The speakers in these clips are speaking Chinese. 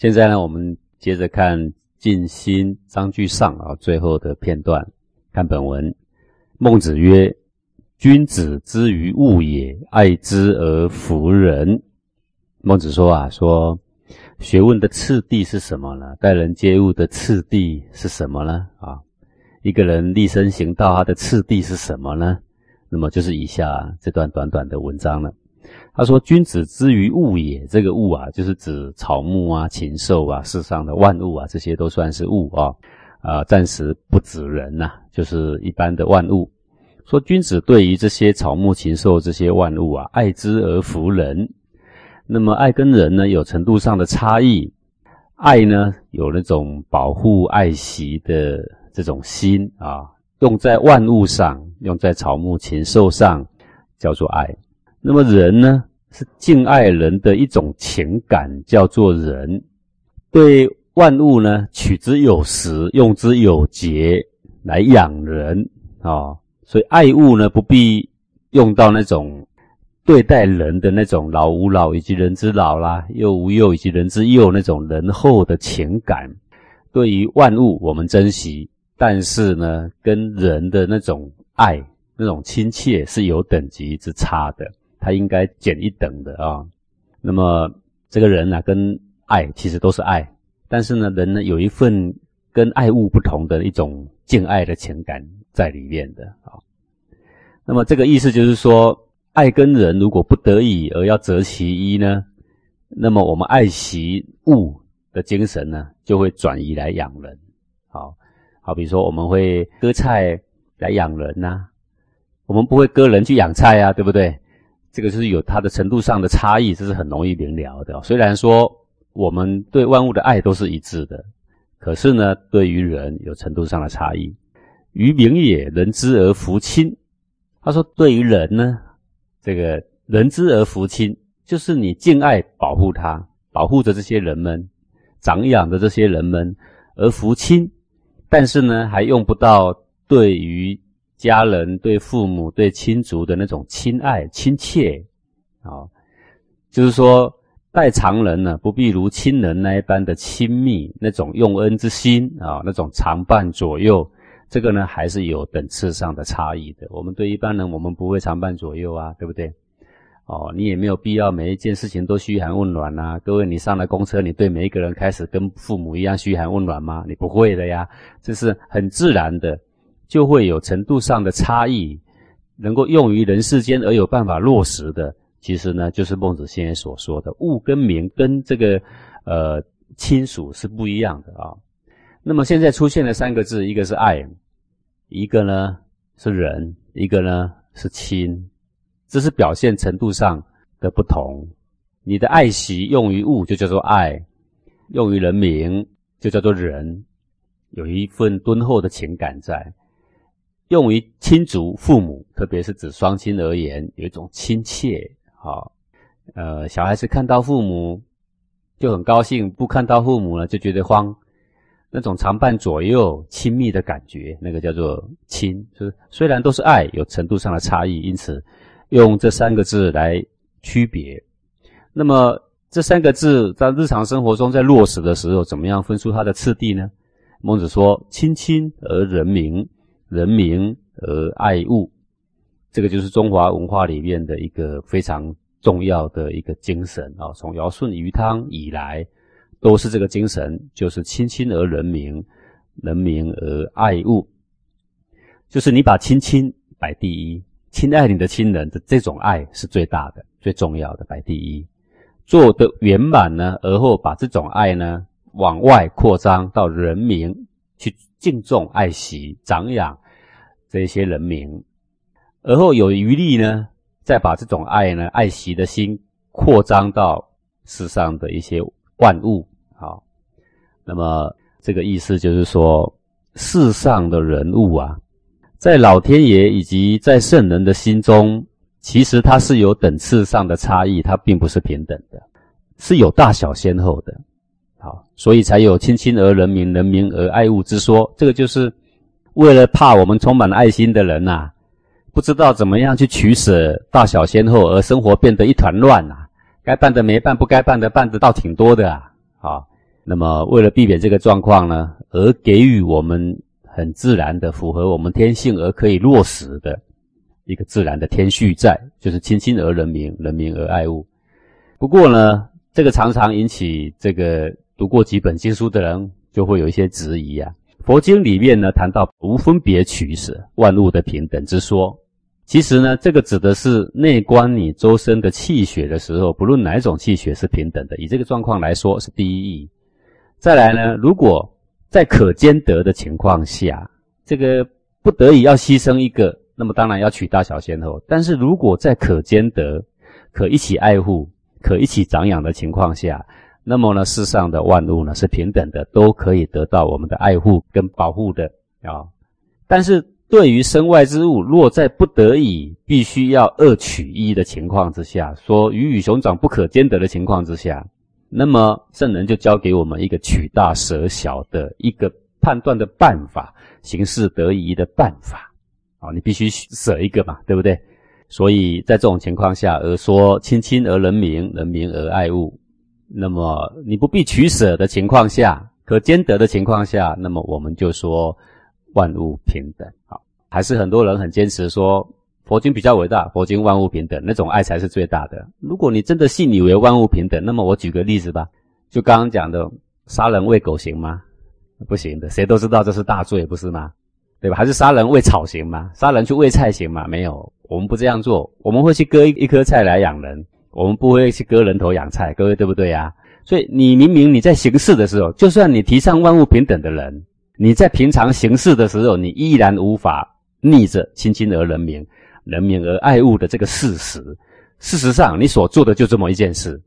现在呢，我们接着看《静心章句上》啊，最后的片段。看本文，孟子曰：“君子之于物也，爱之而弗人。”孟子说啊，说学问的次第是什么呢？待人接物的次第是什么呢？啊，一个人立身行道，他的次第是什么呢？那么就是以下这段短短的文章了。他说：“君子之于物也，这个物啊，就是指草木啊、禽兽啊、世上的万物啊，这些都算是物啊。啊，暂时不指人呐，就是一般的万物。说君子对于这些草木禽兽这些万物啊，爱之而弗人。那么爱跟人呢，有程度上的差异。爱呢，有那种保护、爱惜的这种心啊，用在万物上，用在草木禽兽上，叫做爱。那么人呢？”是敬爱人的一种情感，叫做仁。对万物呢，取之有时，用之有节，来养人啊。所以爱物呢，不必用到那种对待人的那种老吾老以及人之老啦，幼吾幼以及人之幼那种仁厚的情感。对于万物，我们珍惜，但是呢，跟人的那种爱、那种亲切是有等级之差的。他应该减一等的啊，那么这个人呢，跟爱其实都是爱，但是呢，人呢有一份跟爱物不同的一种敬爱的情感在里面的啊。那么这个意思就是说，爱跟人如果不得已而要择其一呢，那么我们爱惜物的精神呢，就会转移来养人。好，好比说我们会割菜来养人呐，我们不会割人去养菜啊，对不对？这个是有它的程度上的差异，这是很容易明了的。虽然说我们对万物的爱都是一致的，可是呢，对于人有程度上的差异。于民也，人之而弗亲。他说，对于人呢，这个人之而弗亲，就是你敬爱、保护他，保护着这些人们，长养着这些人们而弗亲，但是呢，还用不到对于。家人对父母、对亲族的那种亲爱、亲切，啊，就是说待常人呢，不必如亲人那一般的亲密，那种用恩之心啊，那种常伴左右，这个呢还是有等次上的差异的。我们对一般人，我们不会常伴左右啊，对不对？哦，你也没有必要每一件事情都嘘寒问暖呐。各位，你上了公车，你对每一个人开始跟父母一样嘘寒问暖吗？你不会的呀，这是很自然的。就会有程度上的差异，能够用于人世间而有办法落实的，其实呢，就是孟子先生所说的物跟名跟这个呃亲属是不一样的啊。那么现在出现了三个字，一个是爱，一个呢是仁，一个呢是亲，这是表现程度上的不同。你的爱惜用于物就叫做爱，用于人民就叫做仁，有一份敦厚的情感在。用于亲族、父母，特别是指双亲而言，有一种亲切。好，呃，小孩子看到父母就很高兴，不看到父母呢就觉得慌。那种常伴左右、亲密的感觉，那个叫做亲。就是虽然都是爱，有程度上的差异，因此用这三个字来区别。那么这三个字在日常生活中在落实的时候，怎么样分出它的次第呢？孟子说：“亲亲而人民。”人民而爱物，这个就是中华文化里面的一个非常重要的一个精神啊！从尧舜禹汤以来，都是这个精神，就是亲亲而人民，人民而爱物，就是你把亲亲摆第一，亲爱你的亲人的这种爱是最大的、最重要的，摆第一，做的圆满呢，而后把这种爱呢往外扩张到人民去。敬重、爱惜、长养这些人民，而后有余力呢，再把这种爱呢、爱惜的心扩张到世上的一些万物。好，那么这个意思就是说，世上的人物啊，在老天爷以及在圣人的心中，其实它是有等次上的差异，它并不是平等的，是有大小先后的。好，所以才有“亲亲而人民，人民而爱物”之说。这个就是为了怕我们充满爱心的人呐，不知道怎么样去取舍大小先后，而生活变得一团乱呐。该办的没办，不该办的办的倒挺多的啊。好，那么为了避免这个状况呢，而给予我们很自然的、符合我们天性而可以落实的一个自然的天序在，就是亲亲而人民，人民而爱物。不过呢，这个常常引起这个读过几本经书的人就会有一些质疑啊。佛经里面呢谈到无分别取舍、万物的平等之说，其实呢，这个指的是内观你周身的气血的时候，不论哪种气血是平等的。以这个状况来说是第一义。再来呢，如果在可兼得的情况下，这个不得已要牺牲一个，那么当然要取大小先后。但是如果在可兼得、可一起爱护、可一起长养的情况下，那么呢，世上的万物呢是平等的，都可以得到我们的爱护跟保护的啊。但是对于身外之物，若在不得已必须要二取一的情况之下，说鱼与熊掌不可兼得的情况之下，那么圣人就教给我们一个取大舍小的一个判断的办法，行事得宜的办法啊。你必须舍一个嘛，对不对？所以在这种情况下而说，亲亲而人民，人民而爱物。那么你不必取舍的情况下，可兼得的情况下，那么我们就说万物平等。好，还是很多人很坚持说佛经比较伟大，佛经万物平等，那种爱才是最大的。如果你真的信以为万物平等，那么我举个例子吧，就刚刚讲的杀人喂狗行吗？不行的，谁都知道这是大罪，不是吗？对吧？还是杀人喂草行吗？杀人去喂菜行吗？没有，我们不这样做，我们会去割一一颗菜来养人。我们不会去割人头养菜，各位对不对呀？所以你明明你在行事的时候，就算你提倡万物平等的人，你在平常行事的时候，你依然无法逆着亲亲而人民，人民而爱物的这个事实。事实上，你所做的就这么一件事。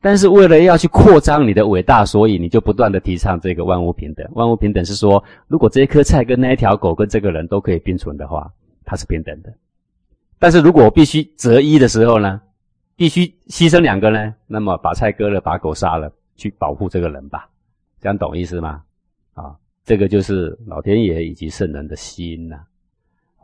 但是为了要去扩张你的伟大，所以你就不断的提倡这个万物平等。万物平等是说，如果这一棵菜跟那一条狗跟这个人都可以并存的话，它是平等的。但是如果我必须择一的时候呢？必须牺牲两个呢，那么把菜割了，把狗杀了，去保护这个人吧，这样懂意思吗？啊，这个就是老天爷以及圣人的心呐。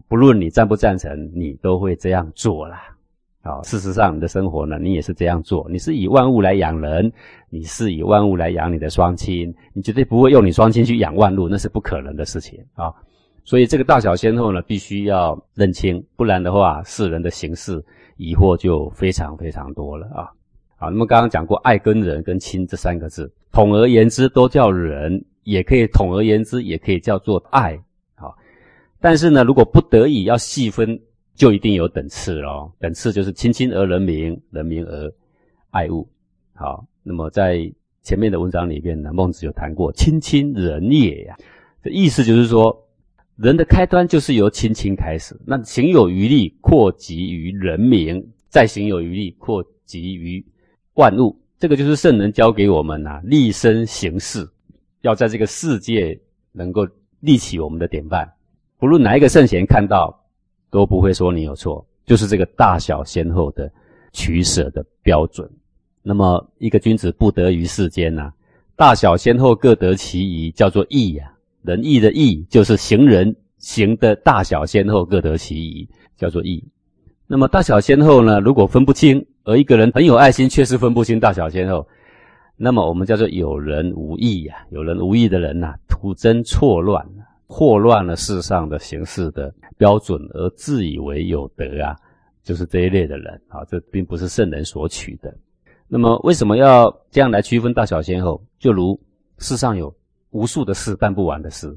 不论你赞不赞成，你都会这样做啦。啊，事实上你的生活呢，你也是这样做。你是以万物来养人，你是以万物来养你的双亲，你绝对不会用你双亲去养万物，那是不可能的事情啊。所以这个大小先后呢，必须要认清，不然的话，世人的形式。疑惑就非常非常多了啊！好，那么刚刚讲过，爱跟人跟亲这三个字，统而言之都叫人，也可以统而言之，也可以叫做爱。好，但是呢，如果不得已要细分，就一定有等次咯。等次就是亲亲而人民，人民而爱物。好，那么在前面的文章里边呢，孟子有谈过亲亲仁也呀，这意思就是说。人的开端就是由亲亲开始，那行有余力扩及于人民，再行有余力扩及于万物。这个就是圣人教给我们呐，立身行事，要在这个世界能够立起我们的典范。不论哪一个圣贤看到，都不会说你有错，就是这个大小先后的取舍的标准。那么一个君子不得于世间呐，大小先后各得其宜，叫做义呀。仁义的义就是行人行的大小先后各得其宜，叫做义。那么大小先后呢？如果分不清，而一个人很有爱心，却是分不清大小先后，那么我们叫做有人无义呀。有人无义的人呐，徒增错乱，祸乱了世上的行事的标准，而自以为有德啊，就是这一类的人啊。这并不是圣人所取的。那么为什么要这样来区分大小先后？就如世上有。无数的事办不完的事，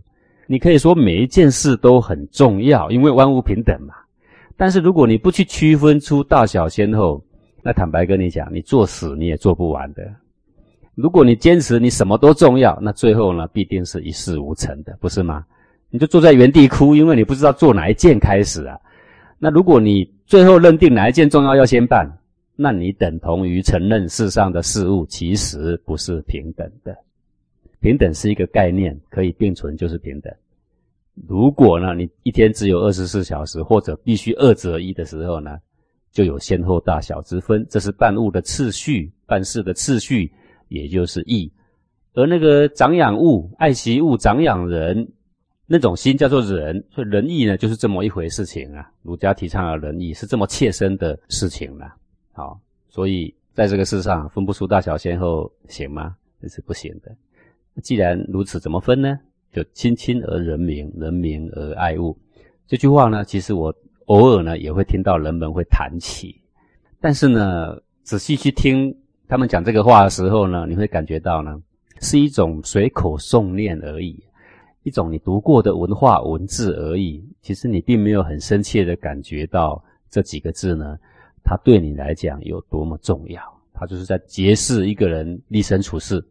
你可以说每一件事都很重要，因为万物平等嘛。但是如果你不去区分出大小先后，那坦白跟你讲，你做死你也做不完的。如果你坚持你什么都重要，那最后呢必定是一事无成的，不是吗？你就坐在原地哭，因为你不知道做哪一件开始啊。那如果你最后认定哪一件重要要先办，那你等同于承认世上的事物其实不是平等的。平等是一个概念，可以并存就是平等。如果呢，你一天只有二十四小时，或者必须二择一的时候呢，就有先后大小之分，这是办物的次序，办事的次序，也就是义。而那个长养物、爱惜物、长养人，那种心叫做仁，所以仁义呢，就是这么一回事情啊。儒家提倡的仁义是这么切身的事情了。好，所以在这个世上分不出大小先后，行吗？这是不行的。既然如此，怎么分呢？就亲亲而人民，人民而爱物。这句话呢，其实我偶尔呢也会听到人们会谈起，但是呢，仔细去听他们讲这个话的时候呢，你会感觉到呢，是一种随口诵念而已，一种你读过的文化文字而已。其实你并没有很深切的感觉到这几个字呢，它对你来讲有多么重要。它就是在揭示一个人立身处世，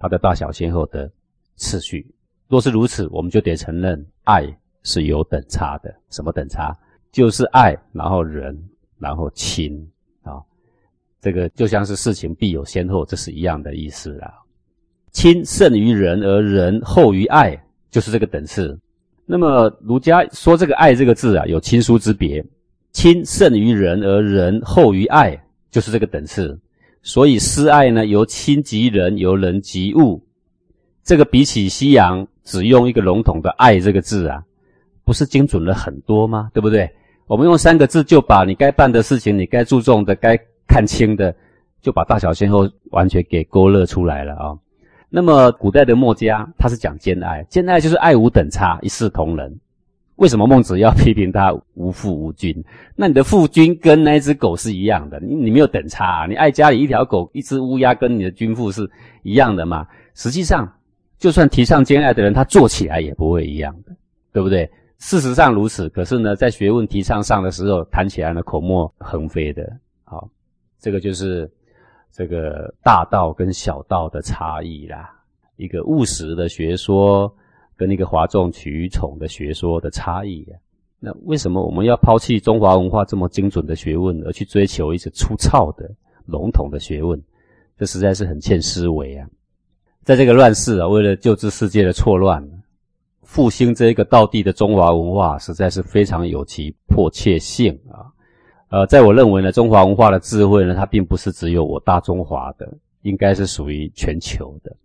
它的大小先后的次序。若是如此，我们就得承认爱是有等差的。什么等差？就是爱，然后人，然后亲啊。这个就像是事情必有先后，这是一样的意思啦。亲胜于人，而人后于爱，就是这个等次。那么儒家说这个爱这个字啊，有亲疏之别。亲胜于人，而人后于爱，就是这个等次。所以施爱呢，由亲及人，由人及物。这个比起西洋只用一个笼统的“爱”这个字啊，不是精准了很多吗？对不对？我们用三个字就把你该办的事情、你该注重的、该看清的，就把大小先后完全给勾勒出来了啊。那么古代的墨家他是讲兼爱，兼爱就是爱无等差，一视同仁。为什么孟子要批评他无父无君？那你的父君跟那只狗是一样的，你你没有等差，你爱家里一条狗、一只乌鸦，跟你的君父是一样的嘛？实际上，就算提倡兼爱的人，他做起来也不会一样的，对不对？事实上如此，可是呢，在学问提倡上的时候，谈起来呢口沫横飞的。好，这个就是这个大道跟小道的差异啦，一个务实的学说。跟那个哗众取宠的学说的差异啊，那为什么我们要抛弃中华文化这么精准的学问，而去追求一些粗糙的、笼统的学问？这实在是很欠思维啊！在这个乱世啊，为了救治世界的错乱，复兴这个道地的中华文化，实在是非常有其迫切性啊！呃，在我认为呢，中华文化的智慧呢，它并不是只有我大中华的，应该是属于全球的。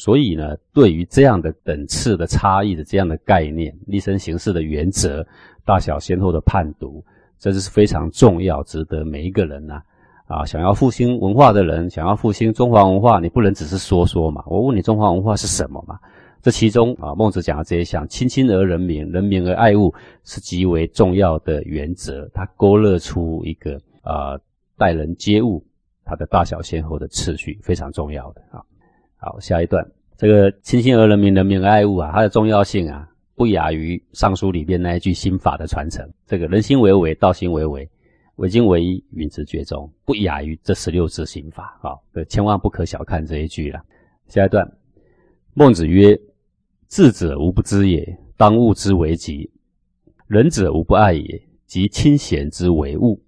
所以呢，对于这样的等次的差异的这样的概念、立身行事的原则、大小先后的判读，这是非常重要，值得每一个人呐啊，想要复兴文化的人，想要复兴中华文化，你不能只是说说嘛。我问你，中华文化是什么嘛？这其中啊，孟子讲的这一项“亲亲而人民，人民而爱物”是极为重要的原则，它勾勒出一个啊待人接物它的大小先后的次序，非常重要的啊。好，下一段，这个亲亲而人民，人民而爱物啊，它的重要性啊，不亚于《尚书》里边那一句心法的传承。这个人心为为，道心为为，为精唯一，允之绝中，不亚于这十六字心法啊！这千万不可小看这一句了。下一段，孟子曰：“智者无不知也，当务之为吉；仁者无不爱也，即亲贤之为物。”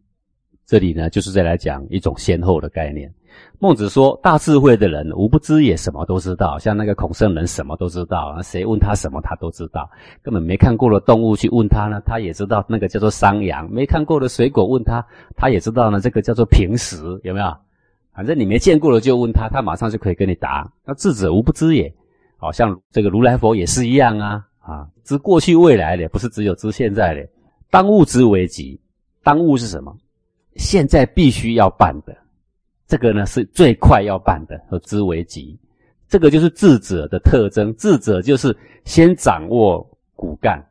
这里呢，就是再来讲一种先后的概念。孟子说：“大智慧的人无不知也，什么都知道。像那个孔圣人，什么都知道。谁问他什么，他都知道。根本没看过的动物去问他呢，他也知道那个叫做山羊。没看过的水果问他，他也知道呢，这个叫做平时，有没有？反正你没见过的就问他，他马上就可以跟你答。那智者无不知也，好像这个如来佛也是一样啊啊，知过去未来的，不是只有知现在的。当务之为急，当务是什么？现在必须要办的。”这个呢是最快要办的，和之为急。这个就是智者的特征。智者就是先掌握骨干，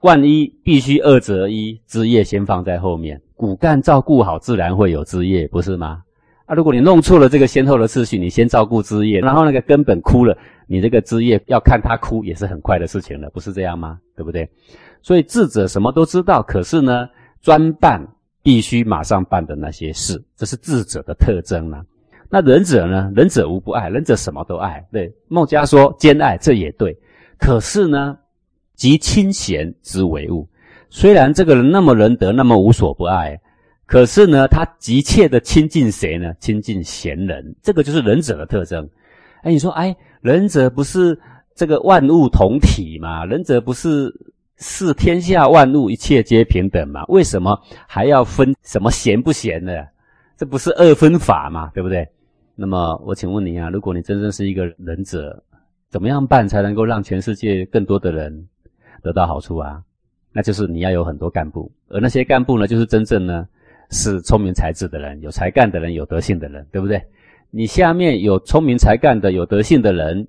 万一必须二择一，枝叶先放在后面。骨干照顾好，自然会有枝叶，不是吗？啊，如果你弄错了这个先后的次序，你先照顾枝叶，然后那个根本枯了，你这个枝叶要看它枯也是很快的事情了，不是这样吗？对不对？所以智者什么都知道，可是呢，专办。必须马上办的那些事，这是智者的特征呢。那仁者呢？仁者无不爱，仁者什么都爱。对，孟家说兼爱，这也对。可是呢，及亲贤之为物。虽然这个人那么仁德，那么无所不爱，可是呢，他急切的亲近谁呢？亲近贤人，这个就是仁者的特征。哎，你说，哎，仁者不是这个万物同体吗？仁者不是？是天下万物，一切皆平等嘛？为什么还要分什么贤不贤呢？这不是二分法嘛？对不对？那么我请问你啊，如果你真正是一个仁者，怎么样办才能够让全世界更多的人得到好处啊？那就是你要有很多干部，而那些干部呢，就是真正呢是聪明才智的人，有才干的人，有德性的人，对不对？你下面有聪明才干的、有德性的人，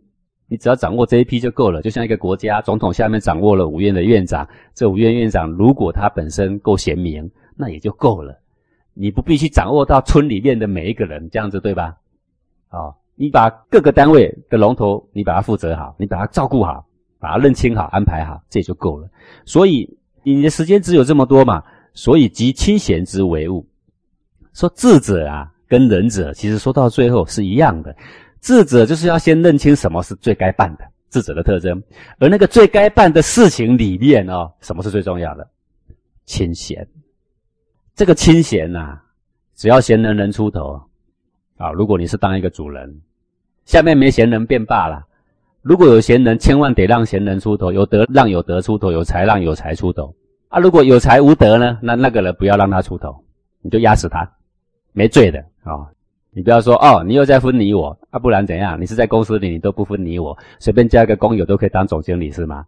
你只要掌握这一批就够了。就像一个国家总统下面掌握了五院的院长，这五院院长如果他本身够贤明，那也就够了。你不必去掌握到村里面的每一个人，这样子对吧？啊，你把各个单位的龙头，你把它负责好，你把它照顾好，把它认清好、安排好，这就够了。所以你的时间只有这么多嘛，所以集清闲之为务。说智者啊，跟仁者其实说到最后是一样的。智者就是要先认清什么是最该办的，智者的特征。而那个最该办的事情里面哦，什么是最重要的？清闲。这个清闲呐，只要闲人人出头啊。如果你是当一个主人，下面没闲人便罢了。如果有闲人，千万得让闲人出头，有德让有德出头，有才让有才出头啊。如果有才无德呢，那那个人不要让他出头，你就压死他，没罪的啊。你不要说哦，你又在分你我啊，不然怎样？你是在公司里，你都不分你我，随便加一个工友都可以当总经理是吗？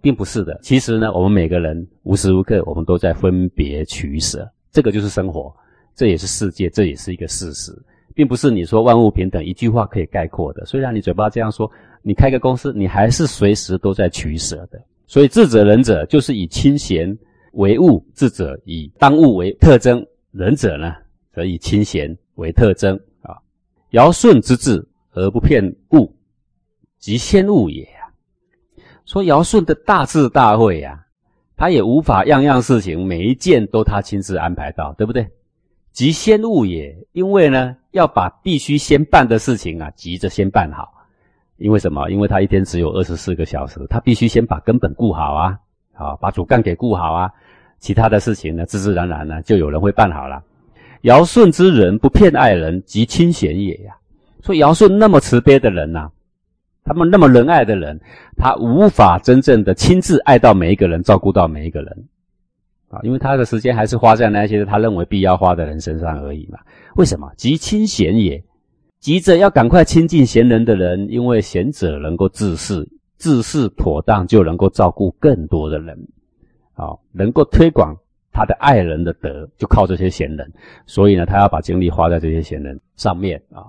并不是的。其实呢，我们每个人无时无刻我们都在分别取舍。这个就是生活，这也是世界，这也是一个事实，并不是你说万物平等一句话可以概括的。虽然你嘴巴这样说，你开个公司，你还是随时都在取舍的。所以智者仁者就是以清闲为物，智者以当物为特征，仁者呢则以清闲为特征啊。尧舜之治而不骗物，即先物也呀。说尧舜的大智大慧呀。他也无法样样事情每一件都他亲自安排到，对不对？即先物也，因为呢要把必须先办的事情啊急着先办好。因为什么？因为他一天只有二十四个小时，他必须先把根本顾好啊，好把主干给顾好啊，其他的事情呢自自然然呢就有人会办好了。尧舜之人不骗爱人，即亲贤也呀。说尧舜那么慈悲的人呐。他们那么仁爱的人，他无法真正的亲自爱到每一个人，照顾到每一个人，啊，因为他的时间还是花在那些他认为必要花的人身上而已嘛。为什么？即亲贤也，急着要赶快亲近贤人的人，因为贤者能够治事，治事妥当就能够照顾更多的人，啊，能够推广他的爱人的德，就靠这些贤人。所以呢，他要把精力花在这些贤人上面啊。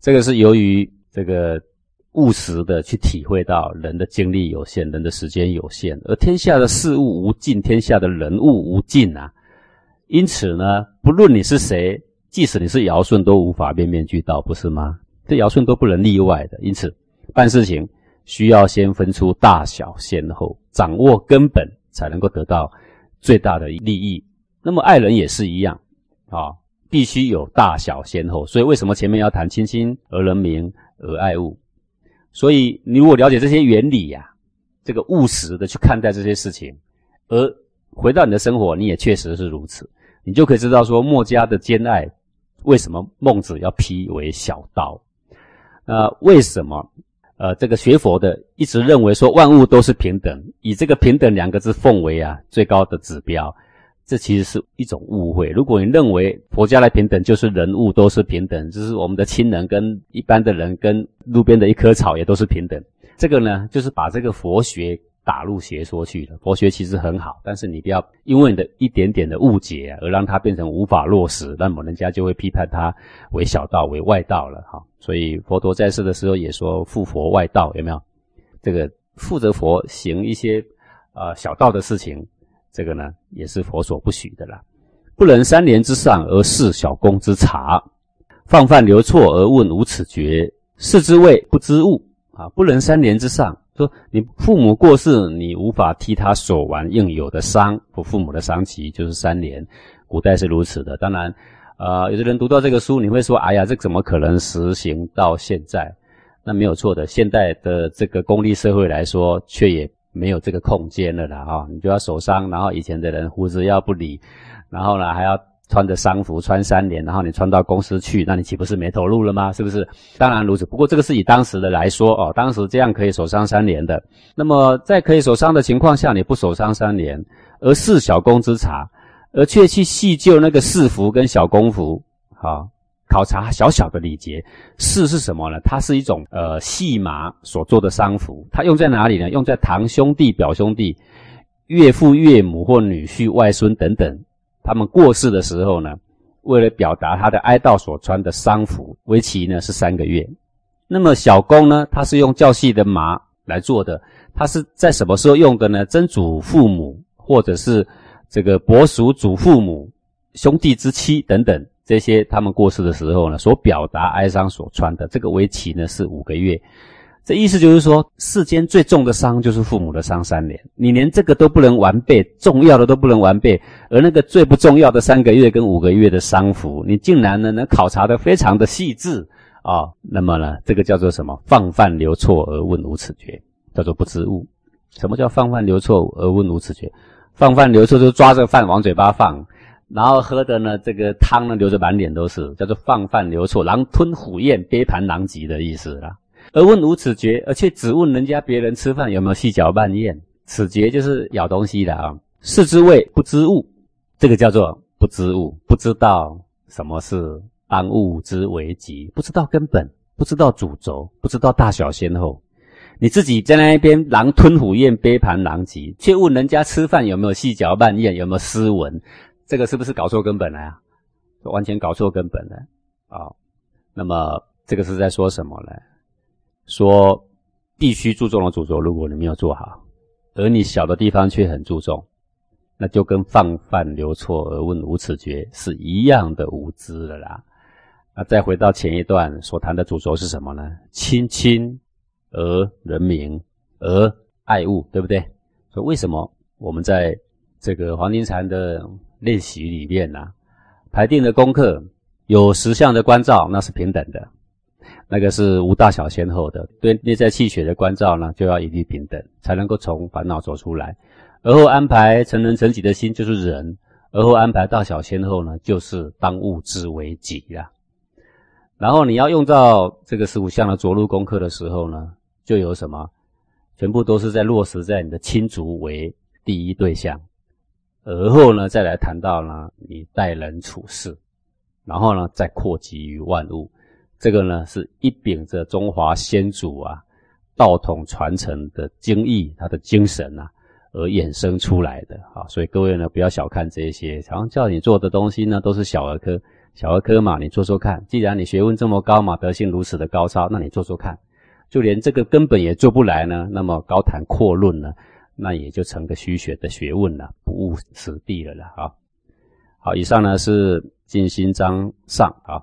这个是由于这个。务实的去体会到人的精力有限，人的时间有限，而天下的事物无尽，天下的人物无尽啊。因此呢，不论你是谁，即使你是尧舜，都无法面面俱到，不是吗？这尧舜都不能例外的。因此，办事情需要先分出大小先后，掌握根本，才能够得到最大的利益。那么爱人也是一样啊，必须有大小先后。所以为什么前面要谈亲亲而人民而爱物？所以，你如果了解这些原理呀，这个务实的去看待这些事情，而回到你的生活，你也确实是如此，你就可以知道说，墨家的兼爱为什么孟子要批为小道？呃，为什么？呃，这个学佛的一直认为说万物都是平等，以这个平等两个字奉为啊最高的指标。这其实是一种误会。如果你认为佛家的平等就是人物都是平等，就是我们的亲人跟一般的人跟路边的一棵草也都是平等，这个呢，就是把这个佛学打入邪说去了。佛学其实很好，但是你不要因为你的一点点的误解而让它变成无法落实，那么人家就会批判它为小道、为外道了哈。所以佛陀在世的时候也说附佛外道，有没有？这个负责佛行一些呃小道的事情。这个呢，也是佛所不许的啦。不能三年之上而事小公之察，放犯留错而问无此觉，是之谓不知物啊。不能三年之上，说你父母过世，你无法替他所完应有的丧，或父母的丧期就是三年。古代是如此的。当然，呃，有的人读到这个书，你会说：“哎呀，这怎么可能实行到现在？”那没有错的。现代的这个功利社会来说，却也。没有这个空间了啦，哈，你就要守丧，然后以前的人胡子要不理，然后呢还要穿着丧服穿三年，然后你穿到公司去，那你岂不是没投入了吗？是不是？当然如此，不过这个是以当时的来说哦，当时这样可以守丧三年的。那么在可以守丧的情况下，你不守丧三年，而视小公之茶，而却去细究那个士服跟小公服，好。考察小小的礼节，士是什么呢？它是一种呃细麻所做的丧服，它用在哪里呢？用在堂兄弟、表兄弟、岳父、岳母或女婿、外孙等等，他们过世的时候呢，为了表达他的哀悼所穿的丧服，为期呢是三个月。那么小弓呢，他是用较细的麻来做的，他是在什么时候用的呢？曾祖父母或者是这个伯叔祖父母、兄弟之妻等等这些他们过世的时候呢，所表达哀伤所穿的这个为期呢是五个月。这意思就是说，世间最重的伤就是父母的伤三年，你连这个都不能完备，重要的都不能完备，而那个最不重要的三个月跟五个月的伤服，你竟然呢能考察的非常的细致啊？那么呢，这个叫做什么？放饭流错而问无此觉，叫做不知物。什么叫放饭流错而问无此觉？放饭流错就是抓着饭往嘴巴放，然后喝的呢这个汤呢流着满脸都是，叫做放饭流错，狼吞虎咽，杯盘狼藉的意思啦。而问无此觉，而且只问人家别人吃饭有没有细嚼慢咽，此觉就是咬东西的啊。是之谓不知物，这个叫做不知物，不知道什么是当物之为急，不知道根本，不知道主轴，不知道大小先后。你自己在那一边狼吞虎咽，杯盘狼藉，却问人家吃饭有没有细嚼慢咽，有没有斯文，这个是不是搞错根本了呀？完全搞错根本了啊！那么这个是在说什么呢？说必须注重的主轴，如果你没有做好，而你小的地方却很注重，那就跟放饭留错而问无此觉是一样的无知的啦。那再回到前一段所谈的主轴是什么呢？亲亲而人民而爱物，对不对？所以为什么我们在这个黄金禅的练习里面呢，排定的功课有十项的关照，那是平等的。那个是无大小先后的，对内在气血的关照呢，就要一律平等，才能够从烦恼走出来。而后安排成人成己的心就是人，而后安排大小先后呢，就是当务之为己呀。然后你要用到这个十五项的着陆功课的时候呢，就有什么？全部都是在落实在你的亲族为第一对象，而后呢，再来谈到呢，你待人处事，然后呢，再扩及于万物。这个呢，是一秉着中华先祖啊道统传承的精义，他的精神啊，而衍生出来的啊。所以各位呢，不要小看这些，常叫你做的东西呢，都是小儿科，小儿科嘛，你做做看。既然你学问这么高嘛，德性如此的高超，那你做做看。就连这个根本也做不来呢，那么高谈阔论呢，那也就成个虚学的学问了，不务实地了了啊。好，以上呢是静心章上啊。